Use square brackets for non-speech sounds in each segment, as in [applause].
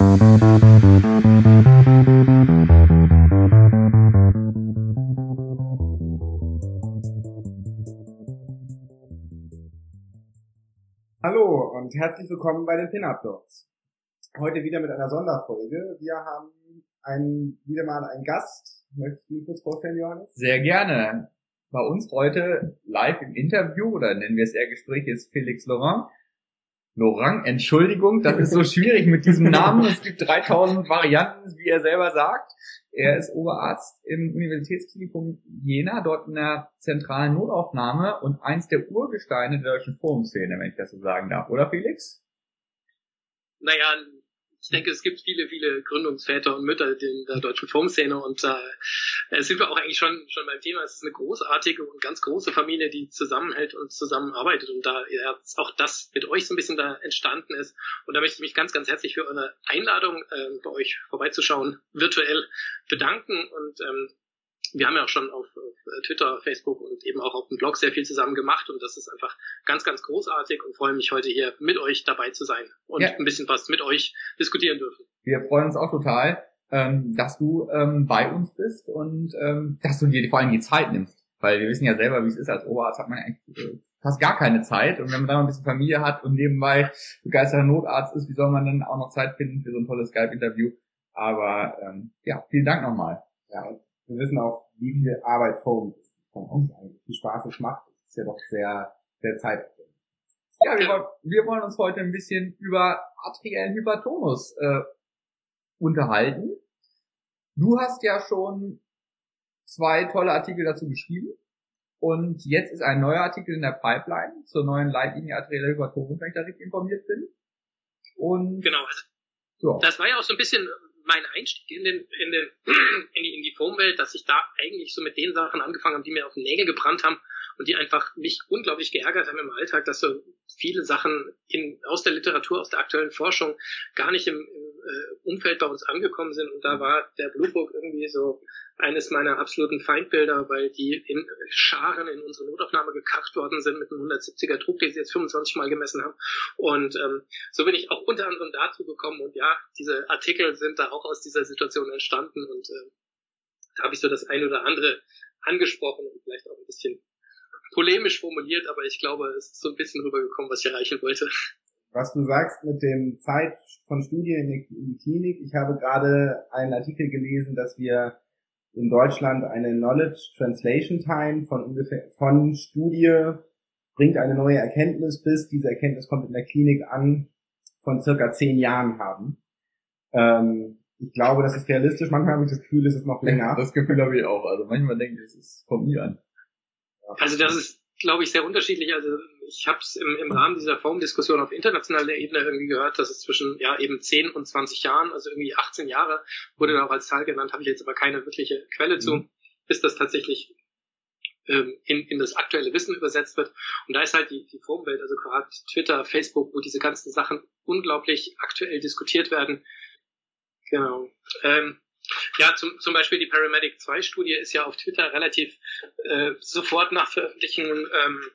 Hallo und herzlich willkommen bei den Pin-Up Dogs. Heute wieder mit einer Sonderfolge. Wir haben einen, wieder mal einen Gast. Möchtest du dich kurz vorstellen, Johannes? Sehr gerne. Bei uns heute live im Interview, oder nennen wir es eher Gespräch, ist Felix Laurent. Laurent, Entschuldigung, das ist so schwierig mit diesem Namen. Es gibt 3000 Varianten, wie er selber sagt. Er ist Oberarzt im Universitätsklinikum Jena, dort in der zentralen Notaufnahme und eins der Urgesteine der deutschen Forumszene, wenn ich das so sagen darf, oder Felix? Naja, ich denke, es gibt viele, viele Gründungsväter und Mütter in der deutschen Filmszene und äh, sind wir auch eigentlich schon schon beim Thema. Es ist eine großartige und ganz große Familie, die zusammenhält und zusammenarbeitet und da ja, auch das mit euch so ein bisschen da entstanden ist. Und da möchte ich mich ganz, ganz herzlich für eure Einladung äh, bei euch vorbeizuschauen virtuell bedanken und ähm, wir haben ja auch schon auf, auf, Twitter, Facebook und eben auch auf dem Blog sehr viel zusammen gemacht und das ist einfach ganz, ganz großartig und freue mich heute hier mit euch dabei zu sein und ja. ein bisschen was mit euch diskutieren dürfen. Wir freuen uns auch total, ähm, dass du ähm, bei uns bist und ähm, dass du dir vor allem die Zeit nimmst, weil wir wissen ja selber, wie es ist als Oberarzt, hat man eigentlich äh, fast gar keine Zeit und wenn man dann noch ein bisschen Familie hat und nebenbei begeisterter Notarzt ist, wie soll man dann auch noch Zeit finden für so ein tolles Skype-Interview? Aber ähm, ja, vielen Dank nochmal. Ja, wir wissen auch, wie viel Arbeit von uns eigentlich, wie Spaß es macht. Das ist ja doch sehr, sehr zeitaufwendig. Ja, wir, wollen, wir wollen uns heute ein bisschen über arteriellen Hypertonus äh, unterhalten. Du hast ja schon zwei tolle Artikel dazu geschrieben. Und jetzt ist ein neuer Artikel in der Pipeline zur neuen Leitlinie arterieller Hypertonus, wenn ich da richtig informiert bin. Und genau, also ja. das war ja auch so ein bisschen mein Einstieg in, den, in, den, [clears throat] in die, in die Foamwelt, dass ich da eigentlich so mit den Sachen angefangen habe, die mir auf den Nägel gebrannt haben und die einfach mich unglaublich geärgert haben im Alltag, dass so viele Sachen in, aus der Literatur, aus der aktuellen Forschung gar nicht im, im äh, Umfeld bei uns angekommen sind. Und da war der Blue Book irgendwie so eines meiner absoluten Feindbilder, weil die in Scharen in unsere Notaufnahme gekarrt worden sind mit einem 170er Druck, den sie jetzt 25 Mal gemessen haben. Und ähm, so bin ich auch unter anderem dazu gekommen. Und ja, diese Artikel sind da auch aus dieser Situation entstanden. Und äh, da habe ich so das ein oder andere angesprochen und vielleicht auch ein bisschen polemisch formuliert, aber ich glaube, es ist so ein bisschen rübergekommen, was ich erreichen wollte. Was du sagst mit dem Zeit von Studien in die Klinik, ich habe gerade einen Artikel gelesen, dass wir in Deutschland eine Knowledge Translation Time von ungefähr von Studie bringt eine neue Erkenntnis bis diese Erkenntnis kommt in der Klinik an von circa zehn Jahren haben. Ähm, ich glaube, das ist realistisch. Manchmal habe ich das Gefühl, es ist noch länger. Das Gefühl habe ich auch. Also manchmal denke ich, es kommt nie an. Also das ist, glaube ich, sehr unterschiedlich. Also ich habe es im, im Rahmen dieser Formdiskussion auf internationaler Ebene irgendwie gehört, dass es zwischen ja eben 10 und 20 Jahren, also irgendwie 18 Jahre, wurde da auch als Zahl genannt, habe ich jetzt aber keine wirkliche Quelle mhm. zu, bis das tatsächlich ähm, in, in das aktuelle Wissen übersetzt wird. Und da ist halt die, die Formwelt, also gerade Twitter, Facebook, wo diese ganzen Sachen unglaublich aktuell diskutiert werden. Genau. Ähm, ja, zum, zum Beispiel die Paramedic 2 Studie ist ja auf Twitter relativ äh, sofort nach Veröffentlichung ähm,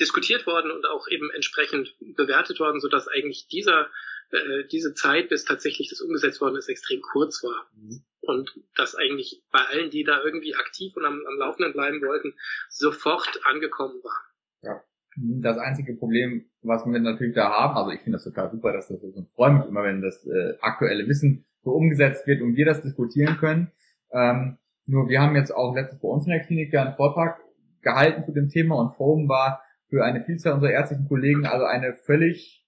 diskutiert worden und auch eben entsprechend bewertet worden, sodass eigentlich dieser äh, diese Zeit, bis tatsächlich das umgesetzt worden ist, extrem kurz war. Mhm. Und das eigentlich bei allen, die da irgendwie aktiv und am, am Laufenden bleiben wollten, sofort angekommen war. Ja. Das einzige Problem, was wir natürlich da haben, also ich finde das total super, dass das so und freue mich immer, wenn das äh, aktuelle Wissen so umgesetzt wird und wir das diskutieren können. Ähm, nur wir haben jetzt auch letztes bei uns in der Klinik ja einen Vortrag gehalten zu dem Thema und Forum war für eine Vielzahl unserer ärztlichen Kollegen also eine völlig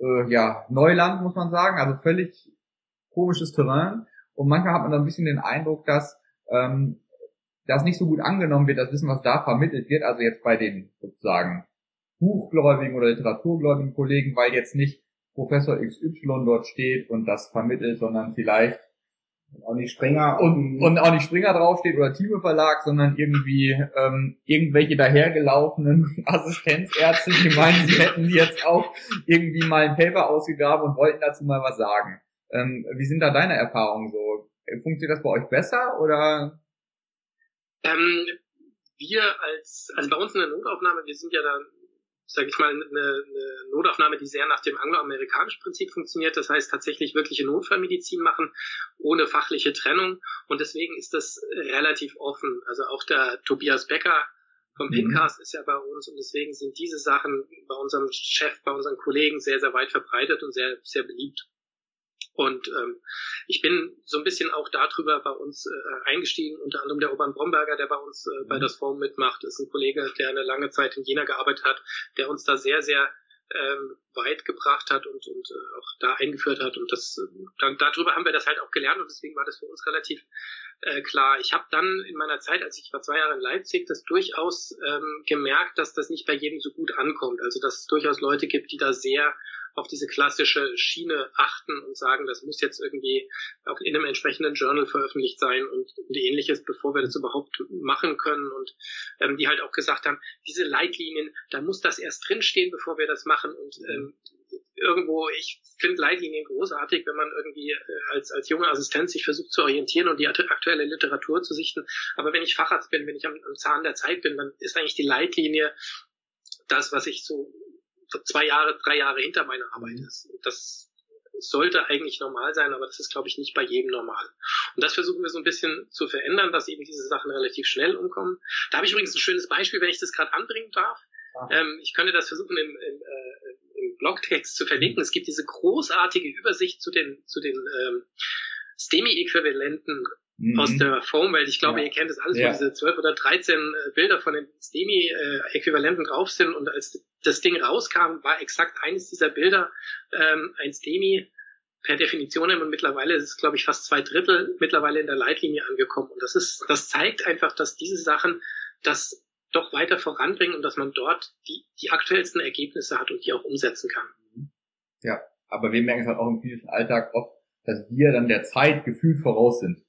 äh, ja Neuland muss man sagen, also völlig komisches Terrain und manchmal hat man dann ein bisschen den Eindruck, dass ähm, das nicht so gut angenommen wird, das Wissen, was da vermittelt wird, also jetzt bei den sozusagen buchgläubigen oder literaturgläubigen Kollegen, weil jetzt nicht Professor XY dort steht und das vermittelt, sondern vielleicht auch nicht Springer und, und auch nicht Springer draufsteht oder Thieme Verlag, sondern irgendwie ähm, irgendwelche dahergelaufenen [laughs] Assistenzärzte, die meinen, sie hätten jetzt auch irgendwie mal ein Paper ausgegraben und wollten dazu mal was sagen. Ähm, wie sind da deine Erfahrungen so? Funktioniert das bei euch besser oder? Ähm, wir als, also bei uns in der Notaufnahme, wir sind ja dann sage ich mal, eine, eine Notaufnahme, die sehr nach dem angloamerikanischen Prinzip funktioniert. Das heißt tatsächlich wirkliche Notfallmedizin machen, ohne fachliche Trennung. Und deswegen ist das relativ offen. Also auch der Tobias Becker vom mhm. Pincast ist ja bei uns und deswegen sind diese Sachen bei unserem Chef, bei unseren Kollegen sehr, sehr weit verbreitet und sehr, sehr beliebt. Und ähm, ich bin so ein bisschen auch darüber bei uns äh, eingestiegen, unter anderem der Urban Bromberger, der bei uns äh, bei mhm. das Forum mitmacht, ist ein Kollege, der eine lange Zeit in Jena gearbeitet hat, der uns da sehr, sehr ähm, weit gebracht hat und, und äh, auch da eingeführt hat. Und das äh, dann, darüber haben wir das halt auch gelernt und deswegen war das für uns relativ äh, klar. Ich habe dann in meiner Zeit, als ich war zwei Jahre in Leipzig, das durchaus ähm, gemerkt, dass das nicht bei jedem so gut ankommt. Also dass es durchaus Leute gibt, die da sehr auf diese klassische Schiene achten und sagen, das muss jetzt irgendwie auch in einem entsprechenden Journal veröffentlicht sein und, und ähnliches, bevor wir das überhaupt machen können. Und ähm, die halt auch gesagt haben, diese Leitlinien, da muss das erst drinstehen, bevor wir das machen. Und ähm, irgendwo, ich finde Leitlinien großartig, wenn man irgendwie äh, als, als junger Assistent sich versucht zu orientieren und die aktuelle Literatur zu sichten. Aber wenn ich Facharzt bin, wenn ich am, am Zahn der Zeit bin, dann ist eigentlich die Leitlinie das, was ich so zwei Jahre, drei Jahre hinter meiner Arbeit mhm. ist. Das sollte eigentlich normal sein, aber das ist, glaube ich, nicht bei jedem normal. Und das versuchen wir so ein bisschen zu verändern, dass eben diese Sachen relativ schnell umkommen. Da habe ich übrigens ein schönes Beispiel, wenn ich das gerade anbringen darf. Ähm, ich könnte das versuchen im, im, äh, im Blogtext zu verlinken. Es gibt diese großartige Übersicht zu den, zu den ähm, STEMI-Äquivalenten mhm. aus der Foam-Welt. Ich glaube, ja. ihr kennt es alles, ja. wo diese 12 oder 13 äh, Bilder von den STEMI-Äquivalenten drauf sind. Und als das Ding rauskam, war exakt eines dieser Bilder ähm, ein STEMI per Definition und mittlerweile ist es, glaube ich, fast zwei Drittel mittlerweile in der Leitlinie angekommen. Und das ist, das zeigt einfach, dass diese Sachen das doch weiter voranbringen und dass man dort die, die aktuellsten Ergebnisse hat und die auch umsetzen kann. Ja, aber wir merken es halt auch im klinischen Alltag oft, dass wir dann der Zeit gefühlt voraus sind.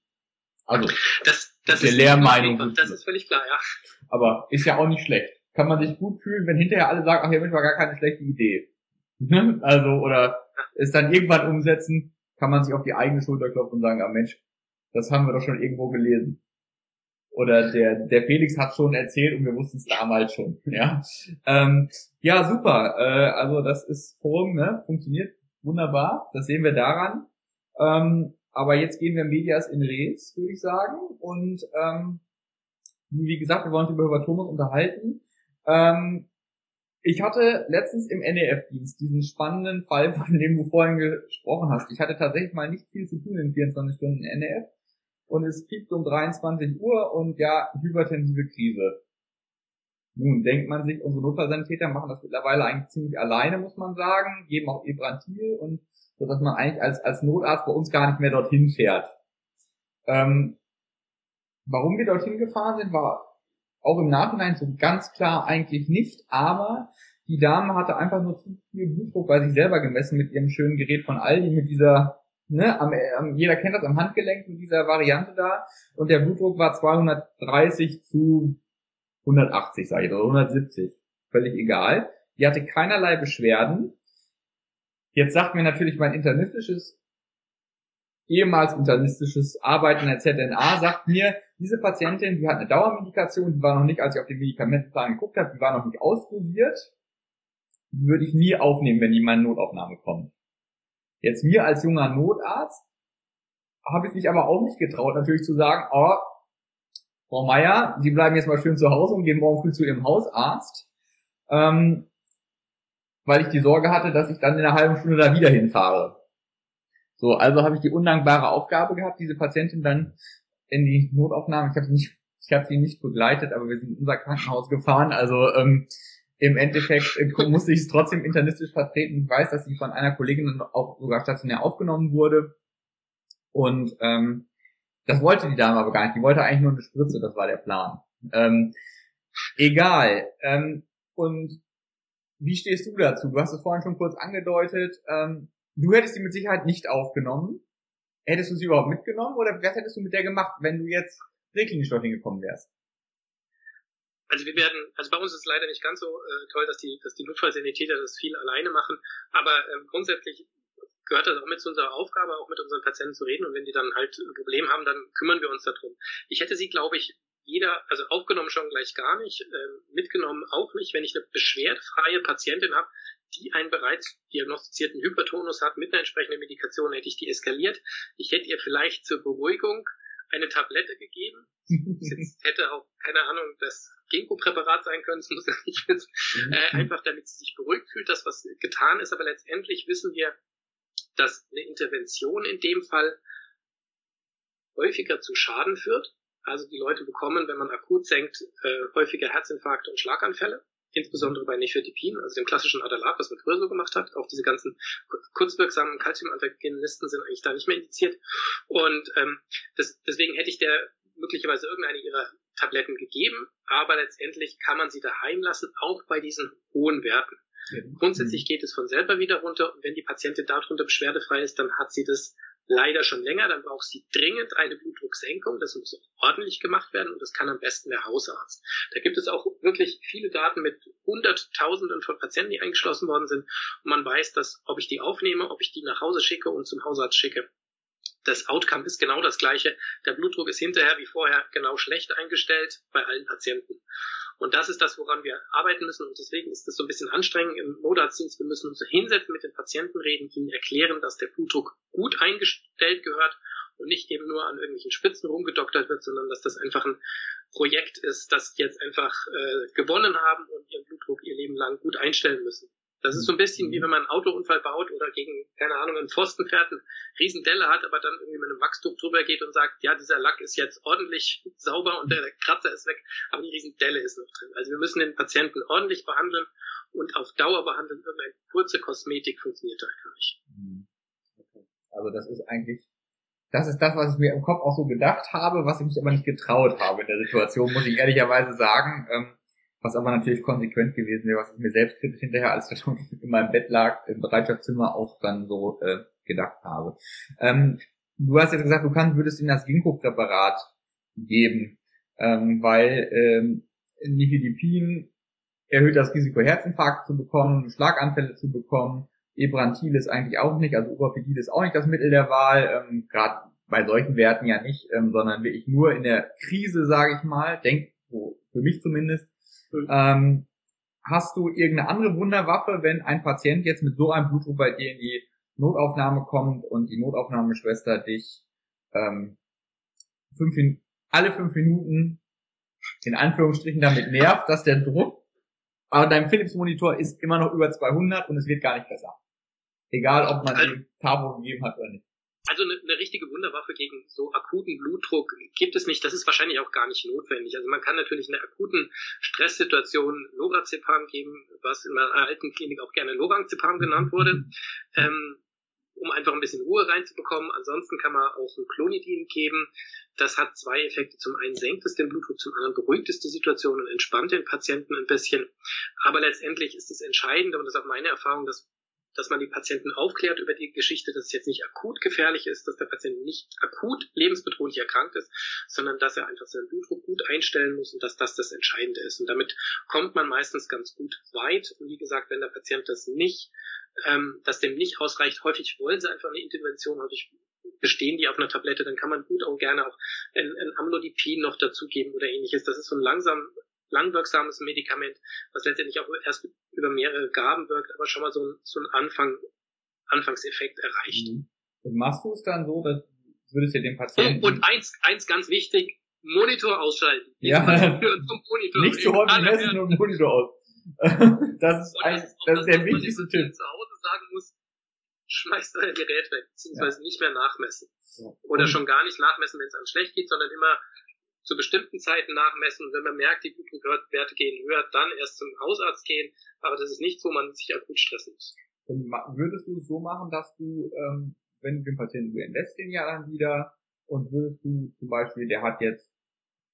Also, das, das der ist Lehrmeinung. Das ist völlig klar, ja. Aber ist ja auch nicht schlecht. Kann man sich gut fühlen, wenn hinterher alle sagen, ach, hier war gar keine schlechte Idee. Ne? also, oder es dann irgendwann umsetzen, kann man sich auf die eigene Schulter klopfen und sagen, ah Mensch, das haben wir doch schon irgendwo gelesen. Oder der, der Felix hat schon erzählt und wir wussten es damals schon. [laughs] Ja, ähm, ja super. Äh, also das ist Forum, ne? funktioniert wunderbar. Das sehen wir daran. Ähm, aber jetzt gehen wir Medias in Res, würde ich sagen. Und ähm, wie gesagt, wir wollen uns über, Thomas unterhalten. Ähm, ich hatte letztens im NEF-Dienst diesen spannenden Fall, von dem du vorhin gesprochen hast. Ich hatte tatsächlich mal nicht viel zu tun in 24 Stunden NEF. Und es piept um 23 Uhr und ja, hypertensive Krise. Nun denkt man sich, unsere Notfallsanitäter machen das mittlerweile eigentlich ziemlich alleine, muss man sagen, geben auch Ebrantil und so dass man eigentlich als, als Notarzt bei uns gar nicht mehr dorthin fährt. Ähm, warum wir dorthin gefahren sind, war auch im Nachhinein so ganz klar eigentlich nicht, aber die Dame hatte einfach nur zu viel Blutdruck bei sich selber gemessen mit ihrem schönen Gerät von Aldi, mit dieser, ne, am, am, jeder kennt das am Handgelenk mit dieser Variante da, und der Blutdruck war 230 zu 180, sage ich, oder 170. Völlig egal. Die hatte keinerlei Beschwerden. Jetzt sagt mir natürlich mein internistisches, ehemals internistisches Arbeiten der ZNA, sagt mir, diese Patientin, die hat eine Dauermedikation, die war noch nicht, als ich auf den Medikamentenplan geguckt habe, die war noch nicht ausdosiert, die würde ich nie aufnehmen, wenn die in meine Notaufnahme kommt. Jetzt mir als junger Notarzt habe ich mich aber auch nicht getraut, natürlich zu sagen, oh, Frau Meier, Sie bleiben jetzt mal schön zu Hause und gehen morgen früh zu Ihrem Hausarzt. Ähm, weil ich die Sorge hatte, dass ich dann in einer halben Stunde da wieder hinfahre. So, also habe ich die undankbare Aufgabe gehabt, diese Patientin dann in die Notaufnahme, ich habe sie nicht, ich habe sie nicht begleitet, aber wir sind in unser Krankenhaus gefahren, also ähm, im Endeffekt äh, musste ich es trotzdem internistisch vertreten. Ich weiß, dass sie von einer Kollegin auch sogar stationär aufgenommen wurde. Und ähm, das wollte die Dame aber gar nicht. Die wollte eigentlich nur eine Spritze, das war der Plan. Ähm, egal. Ähm, und wie stehst du dazu? Du hast es vorhin schon kurz angedeutet. Ähm, du hättest sie mit Sicherheit nicht aufgenommen. Hättest du sie überhaupt mitgenommen oder was hättest du mit der gemacht, wenn du jetzt reklinisch dorthin gekommen wärst? Also wir werden, also bei uns ist es leider nicht ganz so äh, toll, dass die, dass die Notfallsanitäter das viel alleine machen, aber ähm, grundsätzlich gehört das auch mit zu unserer Aufgabe, auch mit unseren Patienten zu reden und wenn die dann halt ein Problem haben, dann kümmern wir uns darum. Ich hätte sie, glaube ich, jeder, also aufgenommen schon gleich gar nicht, äh, mitgenommen auch nicht. Wenn ich eine beschwerdefreie Patientin habe, die einen bereits diagnostizierten Hypertonus hat mit einer entsprechenden Medikation, hätte ich die eskaliert. Ich hätte ihr vielleicht zur Beruhigung eine Tablette gegeben. [laughs] Es hätte auch, keine Ahnung, das Ginkgo-Präparat sein können, es muss ja nicht mhm. äh, einfach damit sie sich beruhigt fühlt, dass was getan ist, aber letztendlich wissen wir, dass eine Intervention in dem Fall häufiger zu Schaden führt. Also die Leute bekommen, wenn man akut senkt, äh, häufiger Herzinfarkte und Schlaganfälle, insbesondere bei Nifedipin, also dem klassischen Adalat, was man früher so gemacht hat. Auch diese ganzen kurzwirksamen Calciumantagonisten sind eigentlich da nicht mehr indiziert. Und ähm, das, deswegen hätte ich der möglicherweise irgendeine ihrer Tabletten gegeben, aber letztendlich kann man sie daheim lassen, auch bei diesen hohen Werten. Grundsätzlich geht es von selber wieder runter und wenn die Patientin darunter beschwerdefrei ist, dann hat sie das leider schon länger, dann braucht sie dringend eine Blutdrucksenkung. Das muss ordentlich gemacht werden und das kann am besten der Hausarzt. Da gibt es auch wirklich viele Daten mit Hunderttausenden von Patienten, die eingeschlossen worden sind. Und man weiß, dass ob ich die aufnehme, ob ich die nach Hause schicke und zum Hausarzt schicke, das Outcome ist genau das gleiche. Der Blutdruck ist hinterher wie vorher genau schlecht eingestellt bei allen Patienten. Und das ist das, woran wir arbeiten müssen. Und deswegen ist das so ein bisschen anstrengend im Notarztdienst. Wir müssen uns hinsetzen, mit den Patienten reden, ihnen erklären, dass der Blutdruck gut eingestellt gehört und nicht eben nur an irgendwelchen Spitzen rumgedoktert wird, sondern dass das einfach ein Projekt ist, das jetzt einfach äh, gewonnen haben und ihren Blutdruck ihr Leben lang gut einstellen müssen. Das ist so ein bisschen wie wenn man einen Autounfall baut oder gegen, keine Ahnung, einen Pfosten fährt, einen riesen Delle hat, aber dann irgendwie mit einem Wachstuch drüber geht und sagt, ja, dieser Lack ist jetzt ordentlich sauber und der Kratzer ist weg, aber die riesen Delle ist noch drin. Also wir müssen den Patienten ordentlich behandeln und auf Dauer behandeln. Irgendeine kurze Kosmetik funktioniert da einfach nicht. Mhm. Also das ist eigentlich, das ist das, was ich mir im Kopf auch so gedacht habe, was ich mich aber nicht getraut habe in der Situation, muss ich ehrlicherweise sagen. Was aber natürlich konsequent gewesen wäre, was ich mir selbstkritisch hinterher, als ich [laughs] in meinem Bett lag, im Bereitschaftszimmer auch dann so äh, gedacht habe. Ähm, du hast jetzt gesagt, du kannst, würdest ihnen das Ginkgo-Präparat geben, ähm, weil ähm, Nifedipin erhöht das Risiko, Herzinfarkt zu bekommen, Schlaganfälle zu bekommen. Ebrantil ist eigentlich auch nicht, also Urapidil ist auch nicht das Mittel der Wahl, ähm, gerade bei solchen Werten ja nicht, ähm, sondern wirklich nur in der Krise, sage ich mal, denk, so für mich zumindest, ähm, hast du irgendeine andere Wunderwaffe, wenn ein Patient jetzt mit so einem Blutdruck bei dir in die Notaufnahme kommt und die Notaufnahmeschwester dich ähm, fünf, alle fünf Minuten in Anführungsstrichen damit nervt, dass der Druck aber dein Philips-Monitor ist immer noch über 200 und es wird gar nicht besser. Egal, ob man also, Tabo gegeben hat oder nicht. Also eine, eine richtige Wunderwaffe gegen so akuten Blutdruck gibt es nicht. Das ist wahrscheinlich auch gar nicht notwendig. Also man kann natürlich in einer akuten Stresssituation Lorazepam geben, was in meiner alten Klinik auch gerne Lorazepam genannt wurde, ähm, um einfach ein bisschen Ruhe reinzubekommen. Ansonsten kann man auch ein Clonidin geben. Das hat zwei Effekte. Zum einen senkt es den Blutdruck, zum anderen beruhigt es die Situation und entspannt den Patienten ein bisschen. Aber letztendlich ist das Entscheidende, und das ist auch meine Erfahrung, dass dass man die Patienten aufklärt über die Geschichte, dass es jetzt nicht akut gefährlich ist, dass der Patient nicht akut lebensbedrohlich erkrankt ist, sondern dass er einfach seinen Blutdruck gut einstellen muss und dass das das Entscheidende ist. Und damit kommt man meistens ganz gut weit. Und wie gesagt, wenn der Patient das nicht, ähm, dass dem nicht ausreicht, häufig wollen sie einfach eine Intervention, häufig bestehen die auf einer Tablette, dann kann man gut auch gerne auch ein, ein Amlodipin noch dazugeben oder ähnliches. Das ist so ein langsam langwirksames Medikament, was letztendlich auch erst über mehrere Gaben wirkt, aber schon mal so ein, so ein Anfang, Anfangseffekt erreicht. Mhm. Und machst du es dann so, dass würdest du den Patienten... Und, und eins, eins ganz wichtig, Monitor ausschalten. Ja, [laughs] Monitor nicht zu häufig messen und Monitor aus. [laughs] das ist, ein, das, das ist der wichtigste Tipp. zu Hause sagen muss, schmeißt euer Gerät weg, beziehungsweise ja. nicht mehr nachmessen. Ja. Oder schon gar nicht nachmessen, wenn es einem schlecht geht, sondern immer zu bestimmten Zeiten nachmessen. Und wenn man merkt, die Blutdruckwerte gehen höher, dann erst zum Hausarzt gehen. Aber das ist nicht so, man sich akut stressen muss. Und würdest du es so machen, dass du, ähm, wenn du den Patienten, du entlässt den ja dann wieder und würdest du zum Beispiel, der hat jetzt,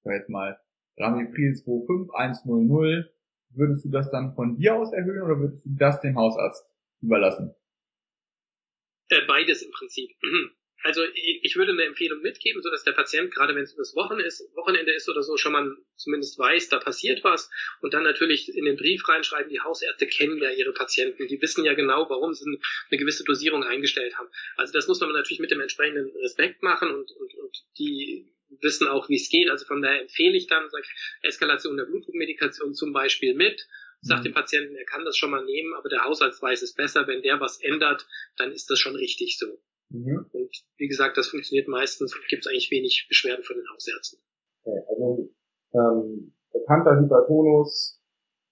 sag jetzt mal, Ramipril 25100, würdest du das dann von dir aus erhöhen oder würdest du das dem Hausarzt überlassen? Äh, beides im Prinzip. Also ich würde eine Empfehlung mitgeben, so dass der Patient, gerade wenn es das Wochenende ist, ist oder so, schon mal zumindest weiß, da passiert was. Und dann natürlich in den Brief reinschreiben, die Hausärzte kennen ja ihre Patienten, die wissen ja genau, warum sie eine gewisse Dosierung eingestellt haben. Also das muss man natürlich mit dem entsprechenden Respekt machen und, und, und die wissen auch, wie es geht. Also von daher empfehle ich dann sag, Eskalation der Blutdruckmedikation zum Beispiel mit. Sagt mhm. dem Patienten, er kann das schon mal nehmen, aber der Hausarzt weiß es besser. Wenn der was ändert, dann ist das schon richtig so. Mhm. Und wie gesagt, das funktioniert meistens und gibt es eigentlich wenig Beschwerden von den Hausärzten. Okay, also ähm, bekannter Hypertonus,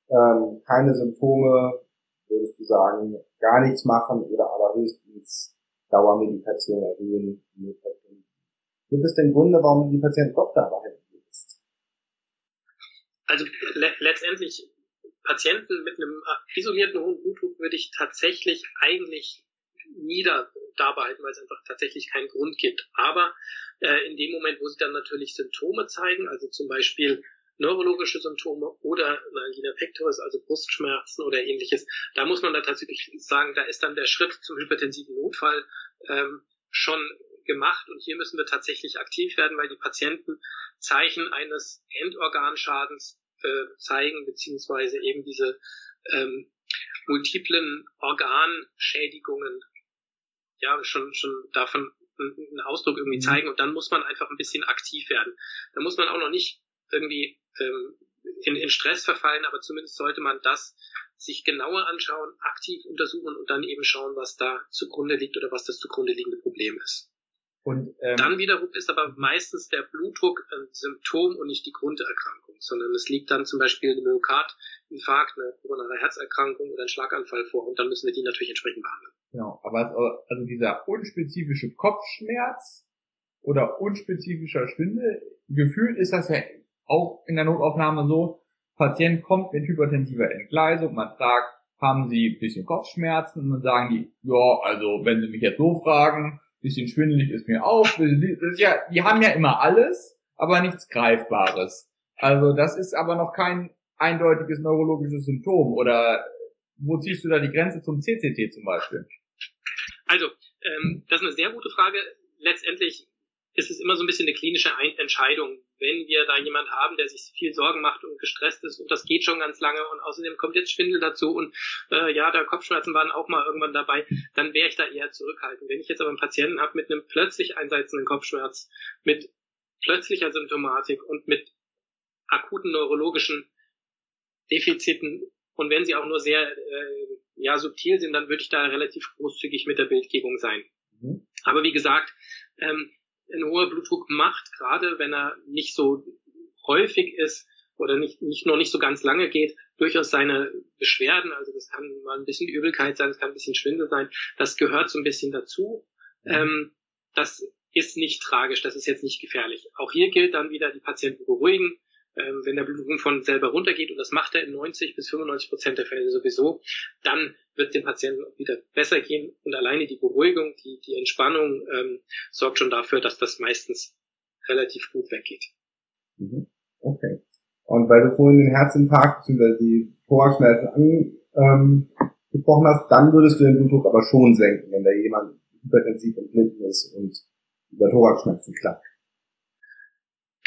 ähm, keine Symptome, würdest du sagen, gar nichts machen oder aber höchstens Dauermedikation erhöhen. Gibt es denn Gründe, warum du die Patienten doch da behalten willst? Also le letztendlich Patienten mit einem isolierten hohen Blutdruck würde ich tatsächlich eigentlich nie da, da behalten, weil es einfach tatsächlich keinen Grund gibt. Aber äh, in dem Moment, wo sie dann natürlich Symptome zeigen, also zum Beispiel neurologische Symptome oder eine Angina pectoris, also Brustschmerzen oder ähnliches, da muss man dann tatsächlich sagen, da ist dann der Schritt zum hypertensiven Notfall ähm, schon gemacht und hier müssen wir tatsächlich aktiv werden, weil die Patienten Zeichen eines Endorganschadens äh, zeigen, beziehungsweise eben diese ähm, multiplen Organschädigungen ja schon schon davon einen Ausdruck irgendwie mhm. zeigen und dann muss man einfach ein bisschen aktiv werden. Da muss man auch noch nicht irgendwie ähm, in, in Stress verfallen, aber zumindest sollte man das sich genauer anschauen, aktiv untersuchen und dann eben schauen, was da zugrunde liegt oder was das zugrunde liegende Problem ist. Und, ähm, dann wiederum ist aber meistens der Blutdruck ein Symptom und nicht die Grunderkrankung, sondern es liegt dann zum Beispiel ein Myokardinfarkt, eine koronare Herzerkrankung oder ein Schlaganfall vor und dann müssen wir die natürlich entsprechend behandeln. Genau, aber also dieser unspezifische Kopfschmerz oder unspezifischer Schwindel, gefühlt ist das ja auch in der Notaufnahme so, Patient kommt mit hypertensiver Entgleisung, man fragt, haben Sie ein bisschen Kopfschmerzen? Und dann sagen die, ja, also wenn Sie mich jetzt so fragen, bisschen schwindelig ist mir auch. Ist ja, die haben ja immer alles, aber nichts Greifbares. Also das ist aber noch kein eindeutiges neurologisches Symptom. Oder wo ziehst du da die Grenze zum CCT zum Beispiel? Also, ähm, das ist eine sehr gute Frage. Letztendlich ist es immer so ein bisschen eine klinische Entscheidung, wenn wir da jemand haben, der sich viel Sorgen macht und gestresst ist und das geht schon ganz lange und außerdem kommt jetzt Schwindel dazu und äh, ja, da Kopfschmerzen waren auch mal irgendwann dabei, dann wäre ich da eher zurückhaltend. Wenn ich jetzt aber einen Patienten habe mit einem plötzlich einsetzenden Kopfschmerz, mit plötzlicher Symptomatik und mit akuten neurologischen Defiziten und wenn sie auch nur sehr äh, ja subtil sind, dann würde ich da relativ großzügig mit der Bildgebung sein. Mhm. Aber wie gesagt, ähm, ein hoher Blutdruck macht, gerade wenn er nicht so häufig ist oder nicht, nicht noch nicht so ganz lange geht, durchaus seine Beschwerden. Also das kann mal ein bisschen Übelkeit sein, es kann ein bisschen Schwindel sein. Das gehört so ein bisschen dazu. Mhm. Ähm, das ist nicht tragisch, das ist jetzt nicht gefährlich. Auch hier gilt dann wieder die Patienten beruhigen, ähm, wenn der Blutdruck von selber runtergeht, und das macht er in 90 bis 95 Prozent der Fälle sowieso, dann wird dem Patienten wieder besser gehen. Und alleine die Beruhigung, die, die Entspannung ähm, sorgt schon dafür, dass das meistens relativ gut weggeht. Mhm. Okay. Und weil du vorhin den Herzinfarkt bzw. die Thoraxschmerzen angesprochen ähm, hast, dann würdest du den Blutdruck aber schon senken, wenn da jemand hypertensiv entblinden ist und über Thoraxschmerzen klappt.